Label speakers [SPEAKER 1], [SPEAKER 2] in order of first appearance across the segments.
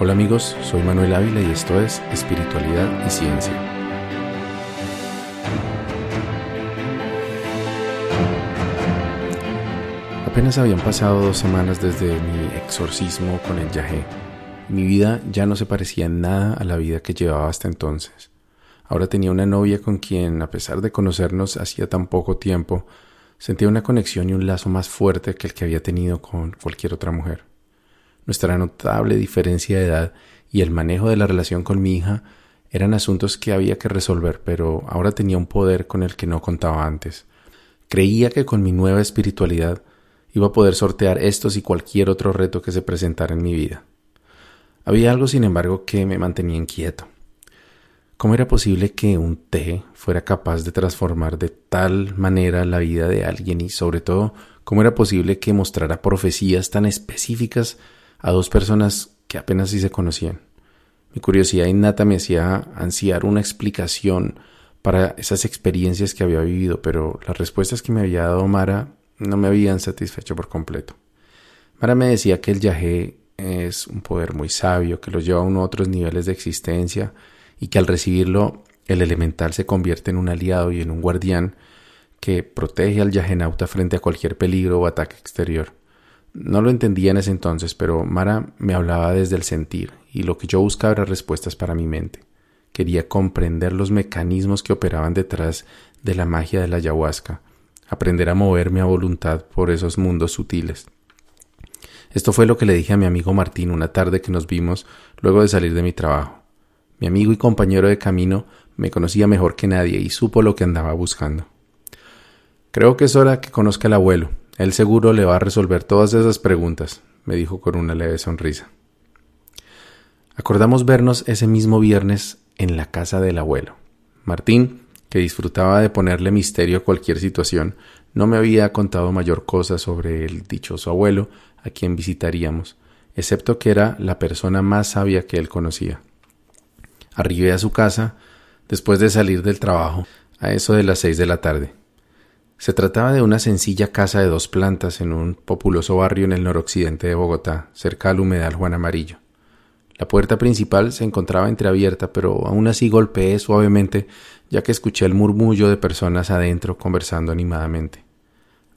[SPEAKER 1] Hola amigos, soy Manuel Ávila y esto es Espiritualidad y Ciencia. Apenas habían pasado dos semanas desde mi exorcismo con el yagé. Mi vida ya no se parecía en nada a la vida que llevaba hasta entonces. Ahora tenía una novia con quien, a pesar de conocernos hacía tan poco tiempo, sentía una conexión y un lazo más fuerte que el que había tenido con cualquier otra mujer. Nuestra notable diferencia de edad y el manejo de la relación con mi hija eran asuntos que había que resolver, pero ahora tenía un poder con el que no contaba antes. Creía que con mi nueva espiritualidad iba a poder sortear estos y cualquier otro reto que se presentara en mi vida. Había algo, sin embargo, que me mantenía inquieto. ¿Cómo era posible que un té fuera capaz de transformar de tal manera la vida de alguien y, sobre todo, cómo era posible que mostrara profecías tan específicas a dos personas que apenas sí se conocían. Mi curiosidad innata me hacía ansiar una explicación para esas experiencias que había vivido, pero las respuestas que me había dado Mara no me habían satisfecho por completo. Mara me decía que el yagé es un poder muy sabio, que lo lleva a uno a otros niveles de existencia y que al recibirlo el elemental se convierte en un aliado y en un guardián que protege al yagenauta frente a cualquier peligro o ataque exterior. No lo entendía en ese entonces, pero Mara me hablaba desde el sentir, y lo que yo buscaba era respuestas para mi mente. Quería comprender los mecanismos que operaban detrás de la magia de la ayahuasca, aprender a moverme a voluntad por esos mundos sutiles. Esto fue lo que le dije a mi amigo Martín una tarde que nos vimos luego de salir de mi trabajo. Mi amigo y compañero de camino me conocía mejor que nadie y supo lo que andaba buscando. Creo que es hora que conozca al abuelo, él seguro le va a resolver todas esas preguntas, me dijo con una leve sonrisa. Acordamos vernos ese mismo viernes en la casa del abuelo. Martín, que disfrutaba de ponerle misterio a cualquier situación, no me había contado mayor cosa sobre el dichoso abuelo a quien visitaríamos, excepto que era la persona más sabia que él conocía. Arribé a su casa después de salir del trabajo, a eso de las seis de la tarde. Se trataba de una sencilla casa de dos plantas en un populoso barrio en el noroccidente de Bogotá, cerca al humedal Juan Amarillo. La puerta principal se encontraba entreabierta, pero aún así golpeé suavemente, ya que escuché el murmullo de personas adentro conversando animadamente.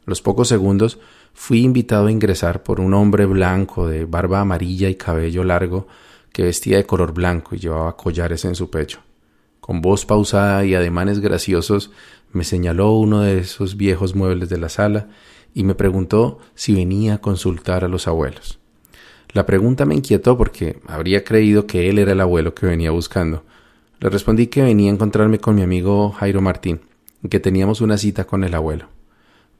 [SPEAKER 1] A los pocos segundos fui invitado a ingresar por un hombre blanco de barba amarilla y cabello largo que vestía de color blanco y llevaba collares en su pecho. Con voz pausada y ademanes graciosos me señaló uno de esos viejos muebles de la sala y me preguntó si venía a consultar a los abuelos. La pregunta me inquietó porque habría creído que él era el abuelo que venía buscando. Le respondí que venía a encontrarme con mi amigo Jairo Martín y que teníamos una cita con el abuelo.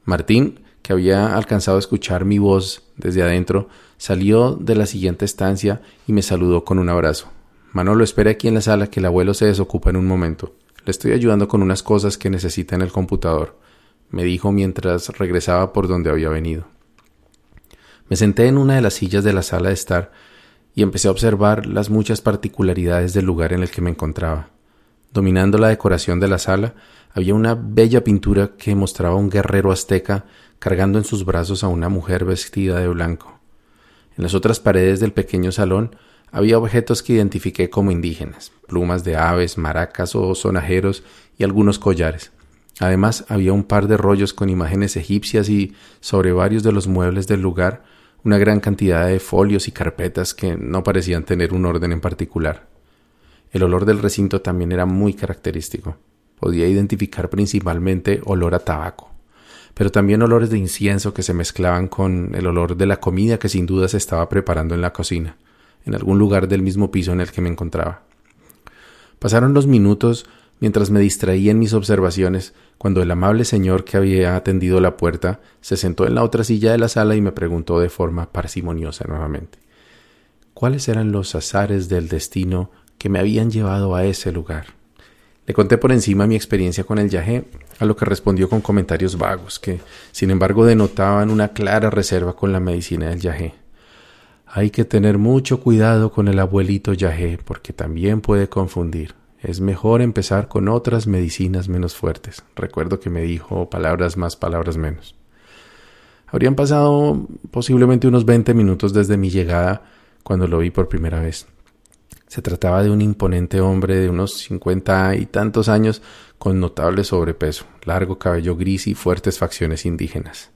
[SPEAKER 1] Martín, que había alcanzado a escuchar mi voz desde adentro, salió de la siguiente estancia y me saludó con un abrazo. Manolo, espera aquí en la sala que el abuelo se desocupa en un momento. Le estoy ayudando con unas cosas que necesita en el computador, me dijo mientras regresaba por donde había venido. Me senté en una de las sillas de la sala de estar y empecé a observar las muchas particularidades del lugar en el que me encontraba. Dominando la decoración de la sala, había una bella pintura que mostraba a un guerrero azteca cargando en sus brazos a una mujer vestida de blanco. En las otras paredes del pequeño salón había objetos que identifiqué como indígenas, plumas de aves, maracas o sonajeros y algunos collares. Además había un par de rollos con imágenes egipcias y sobre varios de los muebles del lugar una gran cantidad de folios y carpetas que no parecían tener un orden en particular. El olor del recinto también era muy característico. Podía identificar principalmente olor a tabaco, pero también olores de incienso que se mezclaban con el olor de la comida que sin duda se estaba preparando en la cocina en algún lugar del mismo piso en el que me encontraba. Pasaron los minutos mientras me distraía en mis observaciones, cuando el amable señor que había atendido la puerta se sentó en la otra silla de la sala y me preguntó de forma parsimoniosa nuevamente cuáles eran los azares del destino que me habían llevado a ese lugar. Le conté por encima mi experiencia con el yagé, a lo que respondió con comentarios vagos, que sin embargo denotaban una clara reserva con la medicina del yagé. Hay que tener mucho cuidado con el abuelito yagé porque también puede confundir. Es mejor empezar con otras medicinas menos fuertes. Recuerdo que me dijo palabras más, palabras menos. Habrían pasado posiblemente unos 20 minutos desde mi llegada cuando lo vi por primera vez. Se trataba de un imponente hombre de unos cincuenta y tantos años con notable sobrepeso, largo cabello gris y fuertes facciones indígenas.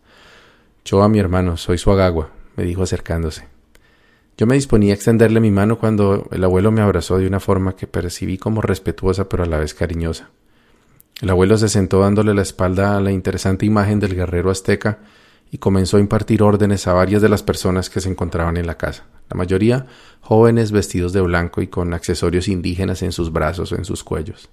[SPEAKER 1] Yo a mi hermano, soy su agagua, me dijo acercándose. Yo me disponía a extenderle mi mano cuando el abuelo me abrazó de una forma que percibí como respetuosa pero a la vez cariñosa. El abuelo se sentó dándole la espalda a la interesante imagen del guerrero azteca y comenzó a impartir órdenes a varias de las personas que se encontraban en la casa la mayoría jóvenes vestidos de blanco y con accesorios indígenas en sus brazos o en sus cuellos.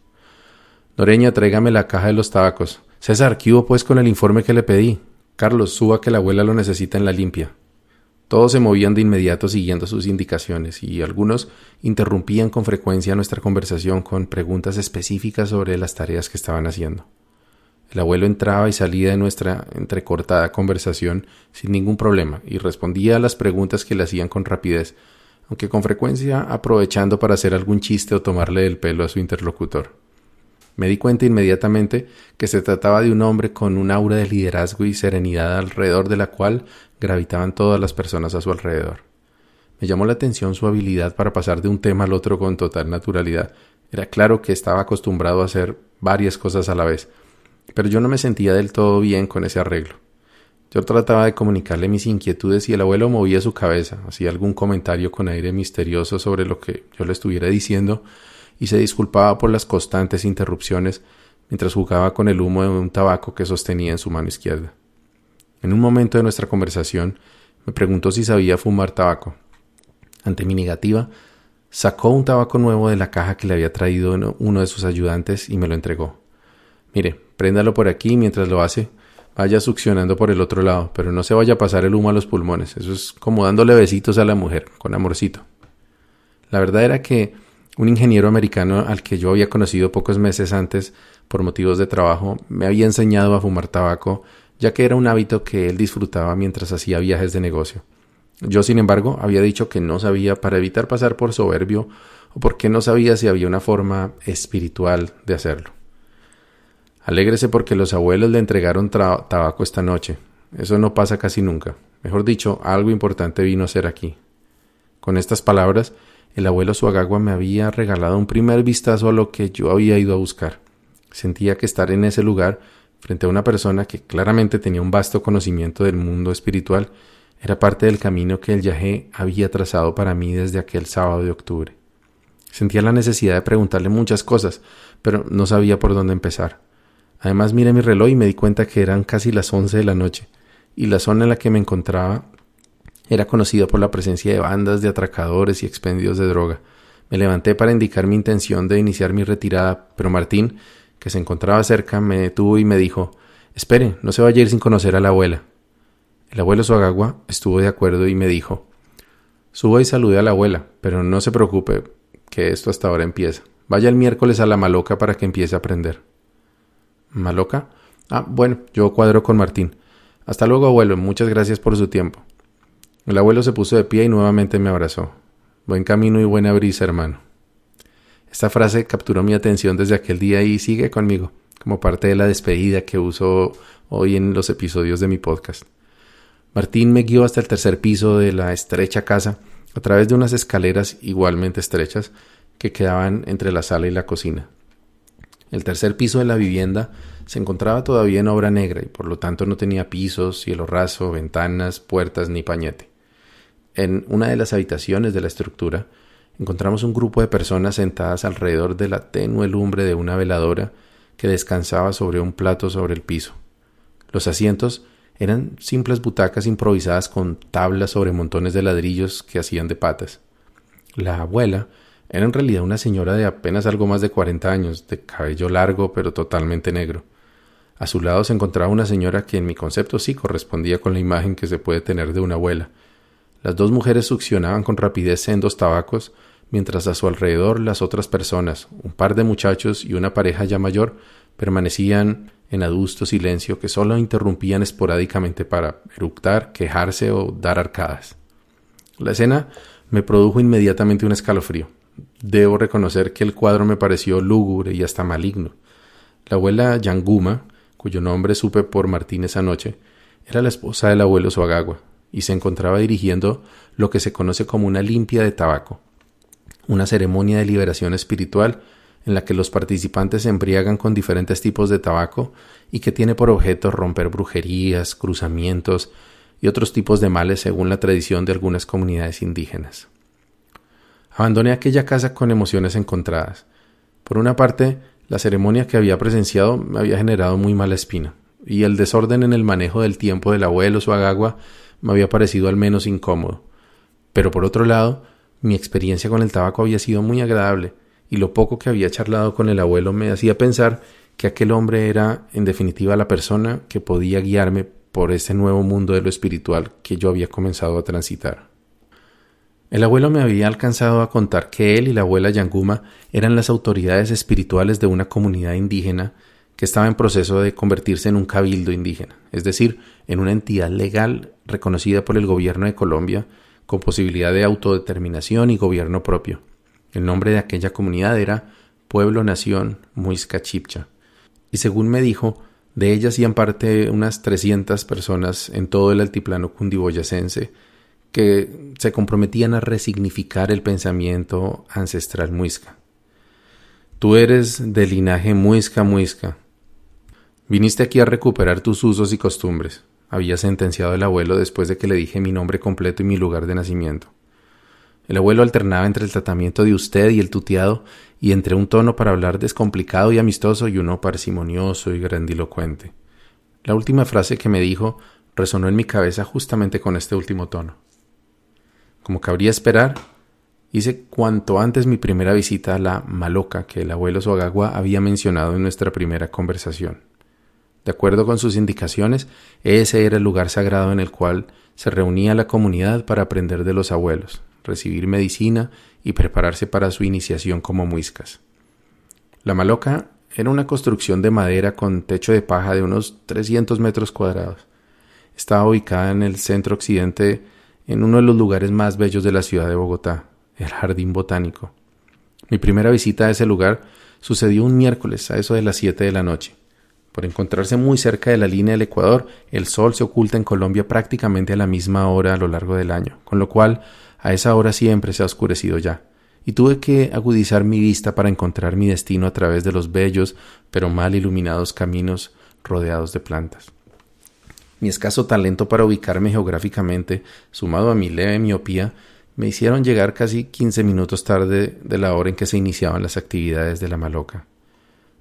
[SPEAKER 1] Noreña, tráigame la caja de los tabacos. César, ¿qué hubo pues con el informe que le pedí? Carlos, suba que la abuela lo necesita en la limpia. Todos se movían de inmediato siguiendo sus indicaciones y algunos interrumpían con frecuencia nuestra conversación con preguntas específicas sobre las tareas que estaban haciendo. El abuelo entraba y salía de nuestra entrecortada conversación sin ningún problema y respondía a las preguntas que le hacían con rapidez, aunque con frecuencia aprovechando para hacer algún chiste o tomarle el pelo a su interlocutor. Me di cuenta inmediatamente que se trataba de un hombre con un aura de liderazgo y serenidad alrededor de la cual gravitaban todas las personas a su alrededor. Me llamó la atención su habilidad para pasar de un tema al otro con total naturalidad. Era claro que estaba acostumbrado a hacer varias cosas a la vez, pero yo no me sentía del todo bien con ese arreglo. Yo trataba de comunicarle mis inquietudes y el abuelo movía su cabeza, hacía algún comentario con aire misterioso sobre lo que yo le estuviera diciendo y se disculpaba por las constantes interrupciones mientras jugaba con el humo de un tabaco que sostenía en su mano izquierda. En un momento de nuestra conversación me preguntó si sabía fumar tabaco. Ante mi negativa, sacó un tabaco nuevo de la caja que le había traído uno de sus ayudantes y me lo entregó. Mire, préndalo por aquí mientras lo hace. Vaya succionando por el otro lado, pero no se vaya a pasar el humo a los pulmones. Eso es como dándole besitos a la mujer, con amorcito. La verdad era que un ingeniero americano al que yo había conocido pocos meses antes por motivos de trabajo me había enseñado a fumar tabaco, ya que era un hábito que él disfrutaba mientras hacía viajes de negocio. Yo, sin embargo, había dicho que no sabía para evitar pasar por soberbio o porque no sabía si había una forma espiritual de hacerlo. Alégrese porque los abuelos le entregaron tabaco esta noche. Eso no pasa casi nunca. Mejor dicho, algo importante vino a ser aquí. Con estas palabras, el abuelo Suagagua me había regalado un primer vistazo a lo que yo había ido a buscar. Sentía que estar en ese lugar, frente a una persona que claramente tenía un vasto conocimiento del mundo espiritual, era parte del camino que el Yahé había trazado para mí desde aquel sábado de octubre. Sentía la necesidad de preguntarle muchas cosas, pero no sabía por dónde empezar. Además miré mi reloj y me di cuenta que eran casi las once de la noche, y la zona en la que me encontraba era conocida por la presencia de bandas de atracadores y expendios de droga. Me levanté para indicar mi intención de iniciar mi retirada, pero Martín, que se encontraba cerca, me detuvo y me dijo Espere, no se vaya a ir sin conocer a la abuela. El abuelo Suagagua estuvo de acuerdo y me dijo Suba y salude a la abuela, pero no se preocupe, que esto hasta ahora empieza. Vaya el miércoles a la maloca para que empiece a aprender. ¿Maloca? Ah, bueno, yo cuadro con Martín. Hasta luego, abuelo. Muchas gracias por su tiempo. El abuelo se puso de pie y nuevamente me abrazó. Buen camino y buena brisa, hermano. Esta frase capturó mi atención desde aquel día y sigue conmigo, como parte de la despedida que uso hoy en los episodios de mi podcast. Martín me guió hasta el tercer piso de la estrecha casa, a través de unas escaleras igualmente estrechas que quedaban entre la sala y la cocina. El tercer piso de la vivienda se encontraba todavía en obra negra y por lo tanto no tenía pisos, cielo raso, ventanas, puertas ni pañete. En una de las habitaciones de la estructura encontramos un grupo de personas sentadas alrededor de la tenue lumbre de una veladora que descansaba sobre un plato sobre el piso. Los asientos eran simples butacas improvisadas con tablas sobre montones de ladrillos que hacían de patas. La abuela era en realidad una señora de apenas algo más de cuarenta años, de cabello largo pero totalmente negro. A su lado se encontraba una señora que en mi concepto sí correspondía con la imagen que se puede tener de una abuela. Las dos mujeres succionaban con rapidez sendos tabacos, mientras a su alrededor las otras personas, un par de muchachos y una pareja ya mayor, permanecían en adusto silencio que solo interrumpían esporádicamente para eructar, quejarse o dar arcadas. La escena me produjo inmediatamente un escalofrío. Debo reconocer que el cuadro me pareció lúgubre y hasta maligno. La abuela Yanguma, cuyo nombre supe por Martín esa noche, era la esposa del abuelo Suagagua, y se encontraba dirigiendo lo que se conoce como una limpia de tabaco, una ceremonia de liberación espiritual en la que los participantes se embriagan con diferentes tipos de tabaco y que tiene por objeto romper brujerías, cruzamientos y otros tipos de males según la tradición de algunas comunidades indígenas. Abandoné aquella casa con emociones encontradas. Por una parte, la ceremonia que había presenciado me había generado muy mala espina, y el desorden en el manejo del tiempo del abuelo Suagagua me había parecido al menos incómodo. Pero por otro lado, mi experiencia con el tabaco había sido muy agradable, y lo poco que había charlado con el abuelo me hacía pensar que aquel hombre era, en definitiva, la persona que podía guiarme por ese nuevo mundo de lo espiritual que yo había comenzado a transitar. El abuelo me había alcanzado a contar que él y la abuela Yanguma eran las autoridades espirituales de una comunidad indígena que estaba en proceso de convertirse en un cabildo indígena, es decir, en una entidad legal reconocida por el gobierno de Colombia con posibilidad de autodeterminación y gobierno propio. El nombre de aquella comunidad era Pueblo Nación Muisca Chipcha. Y según me dijo, de ellas hacían parte unas 300 personas en todo el altiplano cundiboyacense que se comprometían a resignificar el pensamiento ancestral muisca. Tú eres de linaje muisca muisca. Viniste aquí a recuperar tus usos y costumbres, había sentenciado el abuelo después de que le dije mi nombre completo y mi lugar de nacimiento. El abuelo alternaba entre el tratamiento de usted y el tuteado, y entre un tono para hablar descomplicado y amistoso y uno parsimonioso y grandilocuente. La última frase que me dijo resonó en mi cabeza justamente con este último tono. Como cabría esperar, hice cuanto antes mi primera visita a la maloca que el abuelo Sogagua había mencionado en nuestra primera conversación. De acuerdo con sus indicaciones, ese era el lugar sagrado en el cual se reunía la comunidad para aprender de los abuelos, recibir medicina y prepararse para su iniciación como muiscas. La maloca era una construcción de madera con techo de paja de unos 300 metros cuadrados. Estaba ubicada en el centro occidente, en uno de los lugares más bellos de la ciudad de Bogotá, el Jardín Botánico. Mi primera visita a ese lugar sucedió un miércoles a eso de las 7 de la noche. Por encontrarse muy cerca de la línea del Ecuador, el sol se oculta en Colombia prácticamente a la misma hora a lo largo del año, con lo cual a esa hora siempre se ha oscurecido ya, y tuve que agudizar mi vista para encontrar mi destino a través de los bellos pero mal iluminados caminos rodeados de plantas. Mi escaso talento para ubicarme geográficamente, sumado a mi leve miopía, me hicieron llegar casi quince minutos tarde de la hora en que se iniciaban las actividades de la maloca.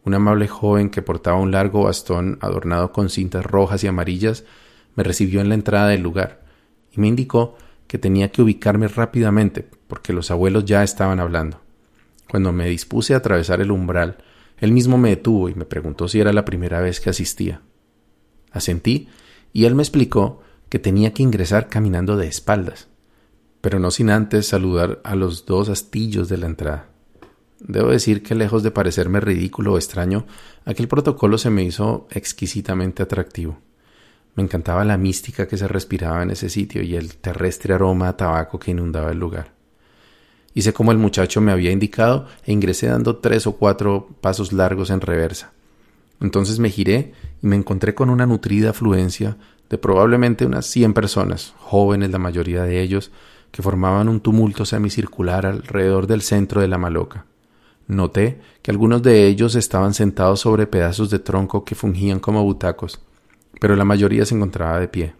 [SPEAKER 1] Un amable joven que portaba un largo bastón adornado con cintas rojas y amarillas me recibió en la entrada del lugar y me indicó que tenía que ubicarme rápidamente, porque los abuelos ya estaban hablando. Cuando me dispuse a atravesar el umbral, él mismo me detuvo y me preguntó si era la primera vez que asistía. Asentí, y él me explicó que tenía que ingresar caminando de espaldas, pero no sin antes saludar a los dos astillos de la entrada. Debo decir que lejos de parecerme ridículo o extraño, aquel protocolo se me hizo exquisitamente atractivo. Me encantaba la mística que se respiraba en ese sitio y el terrestre aroma a tabaco que inundaba el lugar. Hice como el muchacho me había indicado e ingresé dando tres o cuatro pasos largos en reversa. Entonces me giré y me encontré con una nutrida afluencia de probablemente unas cien personas, jóvenes la mayoría de ellos, que formaban un tumulto semicircular alrededor del centro de la maloca. Noté que algunos de ellos estaban sentados sobre pedazos de tronco que fungían como butacos pero la mayoría se encontraba de pie.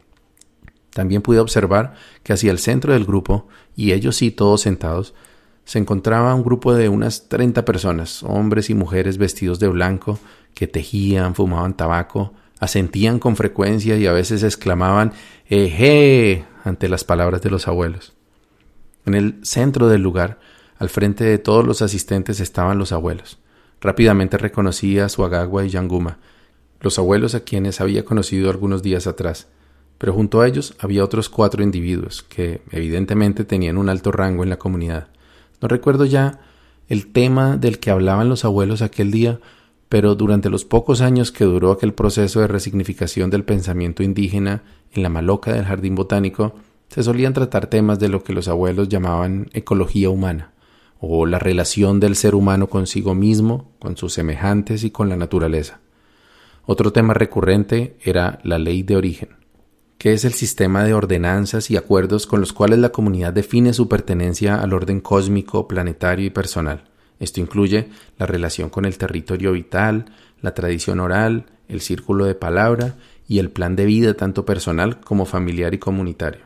[SPEAKER 1] También pude observar que hacia el centro del grupo, y ellos sí todos sentados, se encontraba un grupo de unas treinta personas, hombres y mujeres vestidos de blanco, que tejían, fumaban tabaco, asentían con frecuencia y a veces exclamaban ¡Eje! ante las palabras de los abuelos. En el centro del lugar, al frente de todos los asistentes estaban los abuelos. Rápidamente reconocí a Suagagua y Yanguma, los abuelos a quienes había conocido algunos días atrás, pero junto a ellos había otros cuatro individuos que evidentemente tenían un alto rango en la comunidad. No recuerdo ya el tema del que hablaban los abuelos aquel día, pero durante los pocos años que duró aquel proceso de resignificación del pensamiento indígena en la maloca del jardín botánico, se solían tratar temas de lo que los abuelos llamaban ecología humana, o la relación del ser humano consigo mismo, con sus semejantes y con la naturaleza. Otro tema recurrente era la ley de origen, que es el sistema de ordenanzas y acuerdos con los cuales la comunidad define su pertenencia al orden cósmico, planetario y personal. Esto incluye la relación con el territorio vital, la tradición oral, el círculo de palabra y el plan de vida tanto personal como familiar y comunitario.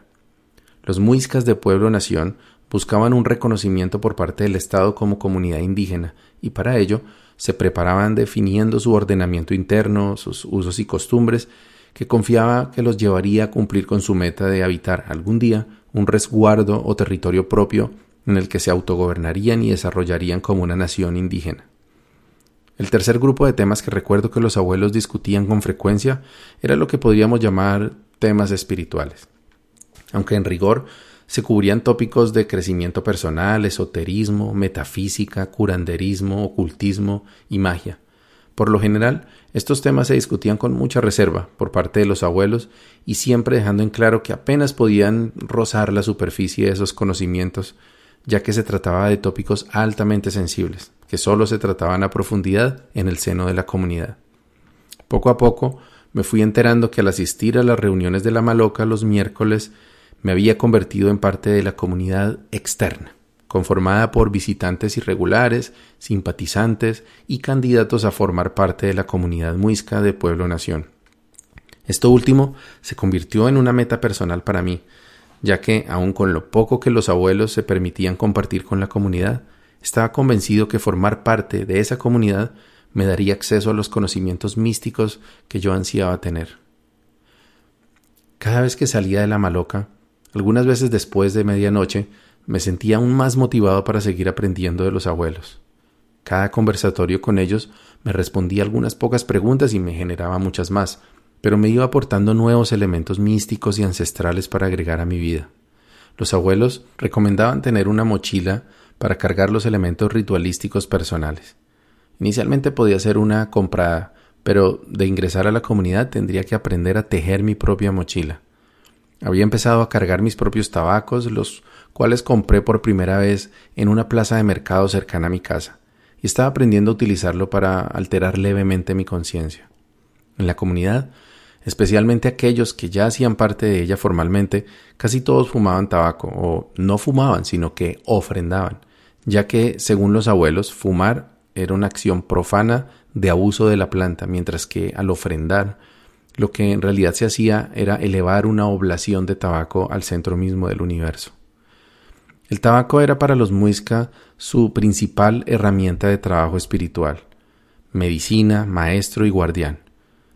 [SPEAKER 1] Los muiscas de pueblo-nación buscaban un reconocimiento por parte del Estado como comunidad indígena y para ello se preparaban definiendo su ordenamiento interno, sus usos y costumbres, que confiaba que los llevaría a cumplir con su meta de habitar algún día un resguardo o territorio propio en el que se autogobernarían y desarrollarían como una nación indígena. El tercer grupo de temas que recuerdo que los abuelos discutían con frecuencia era lo que podríamos llamar temas espirituales. Aunque en rigor se cubrían tópicos de crecimiento personal, esoterismo, metafísica, curanderismo, ocultismo y magia. Por lo general, estos temas se discutían con mucha reserva por parte de los abuelos y siempre dejando en claro que apenas podían rozar la superficie de esos conocimientos, ya que se trataba de tópicos altamente sensibles, que solo se trataban a profundidad en el seno de la comunidad. Poco a poco me fui enterando que al asistir a las reuniones de la Maloca los miércoles me había convertido en parte de la comunidad externa, conformada por visitantes irregulares, simpatizantes y candidatos a formar parte de la comunidad muisca de Pueblo Nación. Esto último se convirtió en una meta personal para mí, ya que, aun con lo poco que los abuelos se permitían compartir con la comunidad, estaba convencido que formar parte de esa comunidad me daría acceso a los conocimientos místicos que yo ansiaba tener. Cada vez que salía de la maloca, algunas veces después de medianoche, me sentía aún más motivado para seguir aprendiendo de los abuelos. Cada conversatorio con ellos me respondía algunas pocas preguntas y me generaba muchas más, pero me iba aportando nuevos elementos místicos y ancestrales para agregar a mi vida. Los abuelos recomendaban tener una mochila para cargar los elementos ritualísticos personales. Inicialmente podía ser una comprada, pero de ingresar a la comunidad tendría que aprender a tejer mi propia mochila. Había empezado a cargar mis propios tabacos, los cuales compré por primera vez en una plaza de mercado cercana a mi casa, y estaba aprendiendo a utilizarlo para alterar levemente mi conciencia. En la comunidad, especialmente aquellos que ya hacían parte de ella formalmente, casi todos fumaban tabaco, o no fumaban, sino que ofrendaban, ya que, según los abuelos, fumar era una acción profana de abuso de la planta, mientras que al ofrendar lo que en realidad se hacía era elevar una oblación de tabaco al centro mismo del universo. El tabaco era para los muisca su principal herramienta de trabajo espiritual, medicina, maestro y guardián.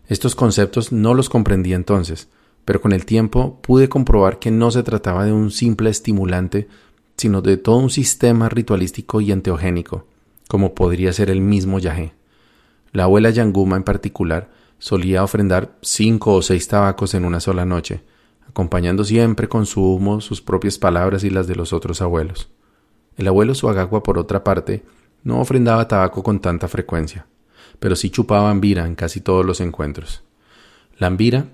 [SPEAKER 1] Estos conceptos no los comprendí entonces, pero con el tiempo pude comprobar que no se trataba de un simple estimulante, sino de todo un sistema ritualístico y enteogénico, como podría ser el mismo Yahé. La abuela Yanguma en particular solía ofrendar cinco o seis tabacos en una sola noche, acompañando siempre con su humo sus propias palabras y las de los otros abuelos. El abuelo Suagagua, por otra parte, no ofrendaba tabaco con tanta frecuencia, pero sí chupaba ambira en casi todos los encuentros. La ambira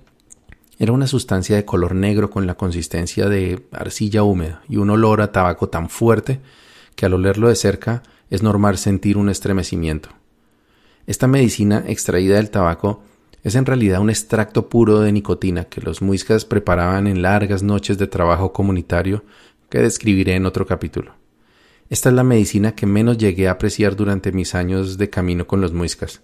[SPEAKER 1] era una sustancia de color negro con la consistencia de arcilla húmeda y un olor a tabaco tan fuerte que al olerlo de cerca es normal sentir un estremecimiento. Esta medicina extraída del tabaco es en realidad un extracto puro de nicotina que los muiscas preparaban en largas noches de trabajo comunitario que describiré en otro capítulo. Esta es la medicina que menos llegué a apreciar durante mis años de camino con los muiscas.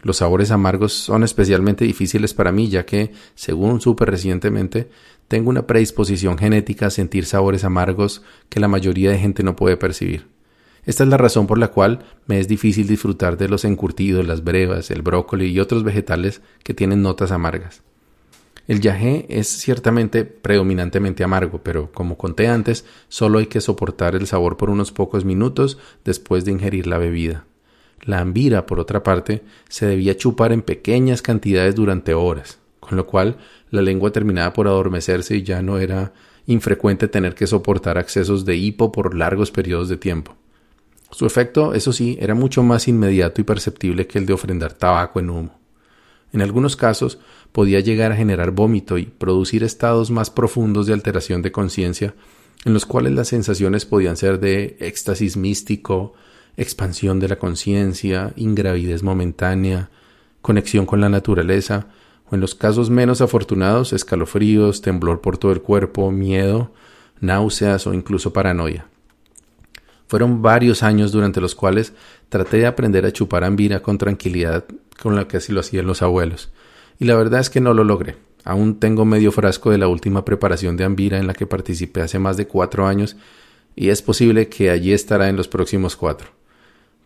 [SPEAKER 1] Los sabores amargos son especialmente difíciles para mí, ya que, según supe recientemente, tengo una predisposición genética a sentir sabores amargos que la mayoría de gente no puede percibir. Esta es la razón por la cual me es difícil disfrutar de los encurtidos, las brevas, el brócoli y otros vegetales que tienen notas amargas. El yagé es ciertamente predominantemente amargo, pero como conté antes, solo hay que soportar el sabor por unos pocos minutos después de ingerir la bebida. La ambira, por otra parte, se debía chupar en pequeñas cantidades durante horas, con lo cual la lengua terminaba por adormecerse y ya no era infrecuente tener que soportar accesos de hipo por largos periodos de tiempo. Su efecto, eso sí, era mucho más inmediato y perceptible que el de ofrendar tabaco en humo. En algunos casos podía llegar a generar vómito y producir estados más profundos de alteración de conciencia, en los cuales las sensaciones podían ser de éxtasis místico, expansión de la conciencia, ingravidez momentánea, conexión con la naturaleza o en los casos menos afortunados, escalofríos, temblor por todo el cuerpo, miedo, náuseas o incluso paranoia. Fueron varios años durante los cuales traté de aprender a chupar ambira con tranquilidad con la que así lo hacían los abuelos, y la verdad es que no lo logré. Aún tengo medio frasco de la última preparación de ambira en la que participé hace más de cuatro años, y es posible que allí estará en los próximos cuatro.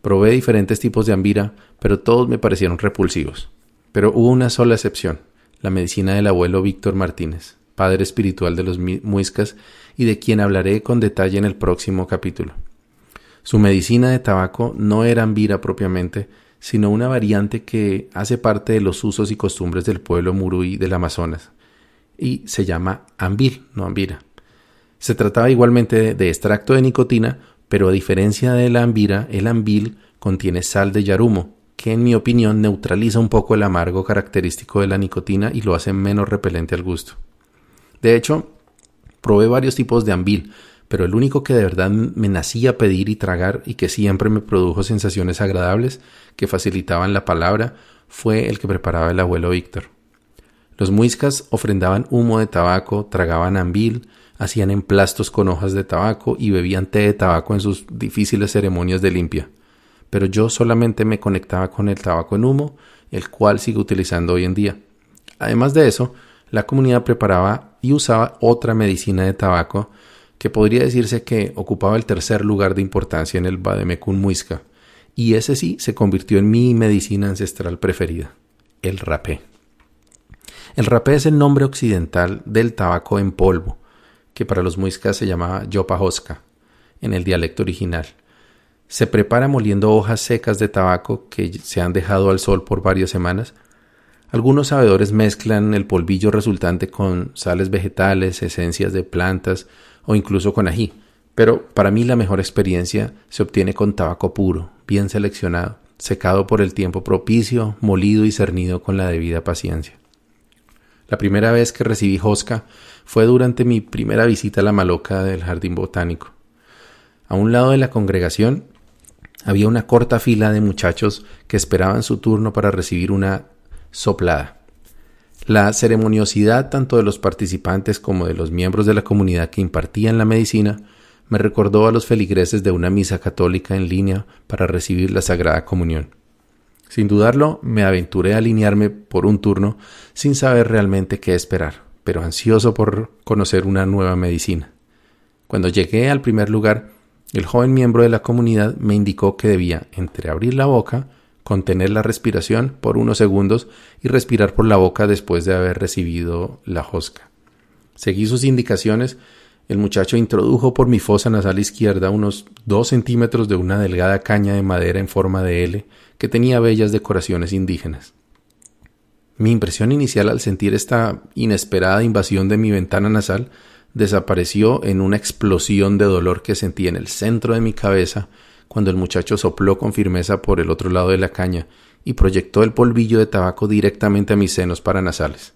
[SPEAKER 1] Probé diferentes tipos de ambira, pero todos me parecieron repulsivos. Pero hubo una sola excepción, la medicina del abuelo Víctor Martínez, padre espiritual de los muiscas y de quien hablaré con detalle en el próximo capítulo. Su medicina de tabaco no era ambira propiamente, sino una variante que hace parte de los usos y costumbres del pueblo muruí del Amazonas, y se llama ambil, no ambira. Se trataba igualmente de extracto de nicotina, pero a diferencia de la ambira, el ambil contiene sal de yarumo, que en mi opinión neutraliza un poco el amargo característico de la nicotina y lo hace menos repelente al gusto. De hecho, probé varios tipos de ambil, pero el único que de verdad me nacía pedir y tragar y que siempre me produjo sensaciones agradables que facilitaban la palabra fue el que preparaba el abuelo Víctor. Los muiscas ofrendaban humo de tabaco, tragaban ambil, hacían emplastos con hojas de tabaco y bebían té de tabaco en sus difíciles ceremonias de limpia. Pero yo solamente me conectaba con el tabaco en humo, el cual sigo utilizando hoy en día. Además de eso, la comunidad preparaba y usaba otra medicina de tabaco que podría decirse que ocupaba el tercer lugar de importancia en el Bademecum Muisca, y ese sí se convirtió en mi medicina ancestral preferida, el rapé. El rapé es el nombre occidental del tabaco en polvo, que para los muiscas se llamaba yopajosca, en el dialecto original. Se prepara moliendo hojas secas de tabaco que se han dejado al sol por varias semanas. Algunos sabedores mezclan el polvillo resultante con sales vegetales, esencias de plantas o incluso con ají, pero para mí la mejor experiencia se obtiene con tabaco puro, bien seleccionado, secado por el tiempo propicio, molido y cernido con la debida paciencia. La primera vez que recibí Josca fue durante mi primera visita a la maloca del jardín botánico. A un lado de la congregación había una corta fila de muchachos que esperaban su turno para recibir una soplada. La ceremoniosidad tanto de los participantes como de los miembros de la comunidad que impartían la medicina me recordó a los feligreses de una misa católica en línea para recibir la Sagrada Comunión. Sin dudarlo, me aventuré a alinearme por un turno sin saber realmente qué esperar, pero ansioso por conocer una nueva medicina. Cuando llegué al primer lugar, el joven miembro de la comunidad me indicó que debía entreabrir la boca, contener la respiración por unos segundos y respirar por la boca después de haber recibido la josca. Seguí sus indicaciones el muchacho introdujo por mi fosa nasal izquierda unos dos centímetros de una delgada caña de madera en forma de L que tenía bellas decoraciones indígenas. Mi impresión inicial al sentir esta inesperada invasión de mi ventana nasal desapareció en una explosión de dolor que sentí en el centro de mi cabeza cuando el muchacho sopló con firmeza por el otro lado de la caña y proyectó el polvillo de tabaco directamente a mis senos paranasales.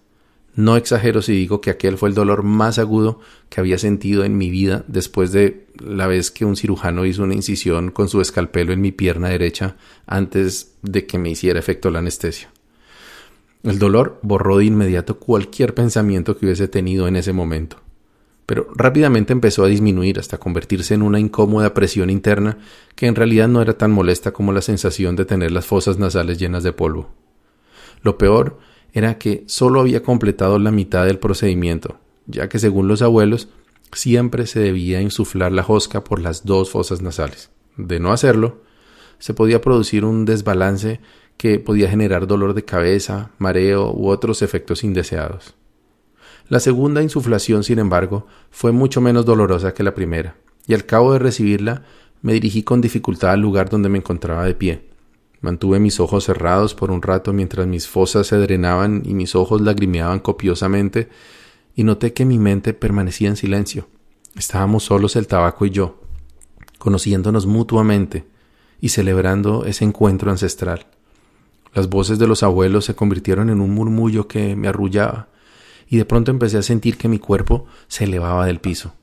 [SPEAKER 1] No exagero si digo que aquel fue el dolor más agudo que había sentido en mi vida después de la vez que un cirujano hizo una incisión con su escalpelo en mi pierna derecha antes de que me hiciera efecto la anestesia. El dolor borró de inmediato cualquier pensamiento que hubiese tenido en ese momento, pero rápidamente empezó a disminuir hasta convertirse en una incómoda presión interna que en realidad no era tan molesta como la sensación de tener las fosas nasales llenas de polvo. Lo peor era que solo había completado la mitad del procedimiento, ya que según los abuelos siempre se debía insuflar la josca por las dos fosas nasales. De no hacerlo, se podía producir un desbalance que podía generar dolor de cabeza, mareo u otros efectos indeseados. La segunda insuflación, sin embargo, fue mucho menos dolorosa que la primera, y al cabo de recibirla me dirigí con dificultad al lugar donde me encontraba de pie, Mantuve mis ojos cerrados por un rato mientras mis fosas se drenaban y mis ojos lagrimeaban copiosamente, y noté que mi mente permanecía en silencio. Estábamos solos el tabaco y yo, conociéndonos mutuamente y celebrando ese encuentro ancestral. Las voces de los abuelos se convirtieron en un murmullo que me arrullaba, y de pronto empecé a sentir que mi cuerpo se elevaba del piso.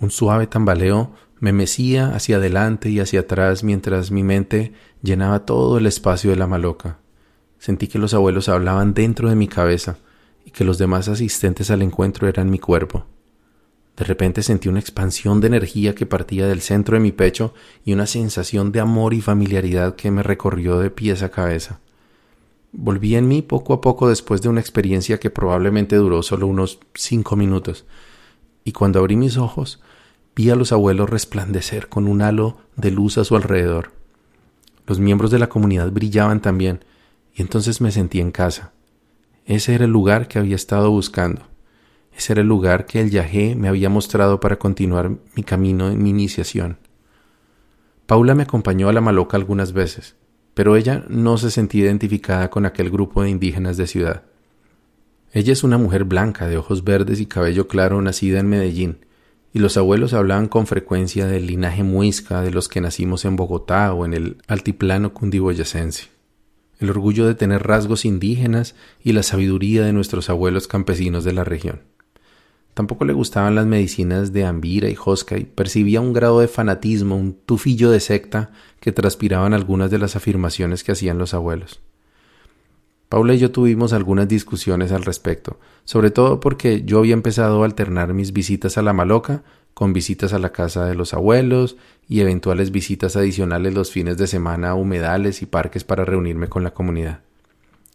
[SPEAKER 1] Un suave tambaleo me mecía hacia adelante y hacia atrás mientras mi mente llenaba todo el espacio de la maloca. Sentí que los abuelos hablaban dentro de mi cabeza y que los demás asistentes al encuentro eran mi cuerpo. De repente sentí una expansión de energía que partía del centro de mi pecho y una sensación de amor y familiaridad que me recorrió de pies a cabeza. Volví en mí poco a poco después de una experiencia que probablemente duró solo unos cinco minutos, y cuando abrí mis ojos vi a los abuelos resplandecer con un halo de luz a su alrededor. Los miembros de la comunidad brillaban también, y entonces me sentí en casa. Ese era el lugar que había estado buscando. Ese era el lugar que el Yahé me había mostrado para continuar mi camino en mi iniciación. Paula me acompañó a la maloca algunas veces, pero ella no se sentía identificada con aquel grupo de indígenas de ciudad. Ella es una mujer blanca, de ojos verdes y cabello claro, nacida en Medellín, y los abuelos hablaban con frecuencia del linaje muisca de los que nacimos en Bogotá o en el altiplano cundiboyacense, el orgullo de tener rasgos indígenas y la sabiduría de nuestros abuelos campesinos de la región. Tampoco le gustaban las medicinas de Ambira y Josca y percibía un grado de fanatismo, un tufillo de secta que transpiraban algunas de las afirmaciones que hacían los abuelos. Paula y yo tuvimos algunas discusiones al respecto, sobre todo porque yo había empezado a alternar mis visitas a la maloca con visitas a la casa de los abuelos y eventuales visitas adicionales los fines de semana a humedales y parques para reunirme con la comunidad.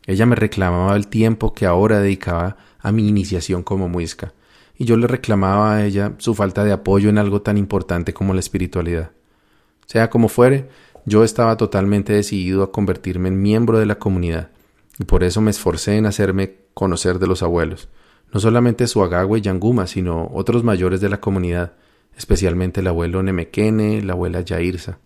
[SPEAKER 1] Ella me reclamaba el tiempo que ahora dedicaba a mi iniciación como muisca, y yo le reclamaba a ella su falta de apoyo en algo tan importante como la espiritualidad. Sea como fuere, yo estaba totalmente decidido a convertirme en miembro de la comunidad, y por eso me esforcé en hacerme conocer de los abuelos, no solamente Suagagua y Yanguma, sino otros mayores de la comunidad, especialmente el abuelo Nemequene, la abuela Yairza.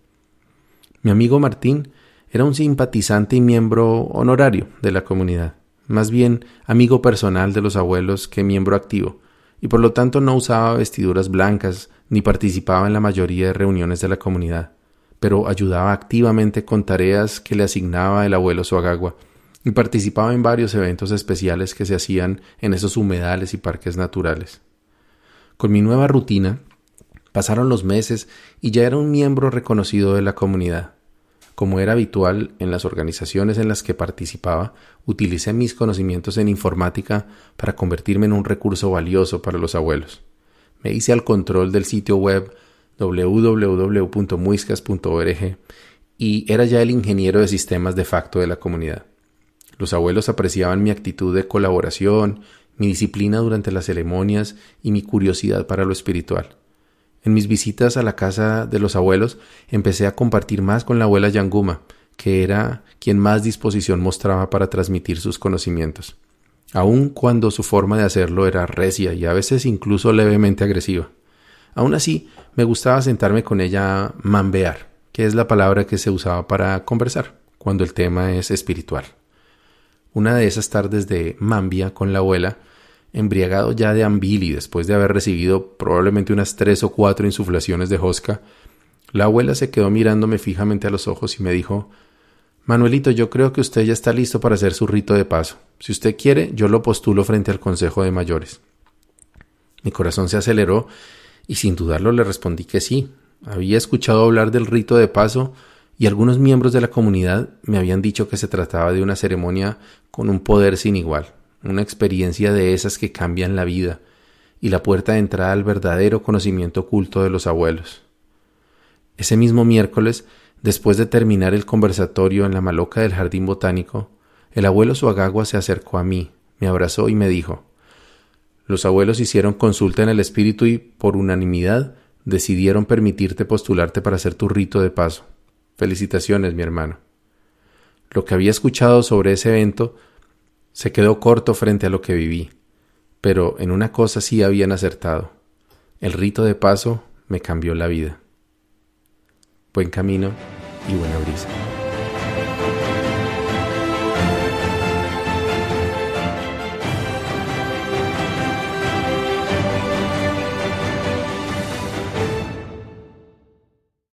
[SPEAKER 1] Mi amigo Martín era un simpatizante y miembro honorario de la comunidad, más bien amigo personal de los abuelos que miembro activo, y por lo tanto no usaba vestiduras blancas ni participaba en la mayoría de reuniones de la comunidad, pero ayudaba activamente con tareas que le asignaba el abuelo Suagagua y participaba en varios eventos especiales que se hacían en esos humedales y parques naturales. Con mi nueva rutina, pasaron los meses y ya era un miembro reconocido de la comunidad. Como era habitual en las organizaciones en las que participaba, utilicé mis conocimientos en informática para convertirme en un recurso valioso para los abuelos. Me hice al control del sitio web www.muiscas.org y era ya el ingeniero de sistemas de facto de la comunidad. Los abuelos apreciaban mi actitud de colaboración, mi disciplina durante las ceremonias y mi curiosidad para lo espiritual. En mis visitas a la casa de los abuelos empecé a compartir más con la abuela Yanguma, que era quien más disposición mostraba para transmitir sus conocimientos, aun cuando su forma de hacerlo era recia y a veces incluso levemente agresiva. Aun así, me gustaba sentarme con ella a mambear, que es la palabra que se usaba para conversar, cuando el tema es espiritual. Una de esas tardes de Mambia con la abuela, embriagado ya de ambili después de haber recibido probablemente unas tres o cuatro insuflaciones de Josca, la abuela se quedó mirándome fijamente a los ojos y me dijo Manuelito, yo creo que usted ya está listo para hacer su rito de paso. Si usted quiere, yo lo postulo frente al Consejo de Mayores. Mi corazón se aceleró y sin dudarlo le respondí que sí. Había escuchado hablar del rito de paso y algunos miembros de la comunidad me habían dicho que se trataba de una ceremonia con un poder sin igual, una experiencia de esas que cambian la vida y la puerta de entrada al verdadero conocimiento oculto de los abuelos. Ese mismo miércoles, después de terminar el conversatorio en la maloca del jardín botánico, el abuelo Suagagua se acercó a mí, me abrazó y me dijo Los abuelos hicieron consulta en el espíritu y, por unanimidad, decidieron permitirte postularte para hacer tu rito de paso. Felicitaciones, mi hermano. Lo que había escuchado sobre ese evento se quedó corto frente a lo que viví, pero en una cosa sí habían acertado. El rito de paso me cambió la vida. Buen camino y buena brisa.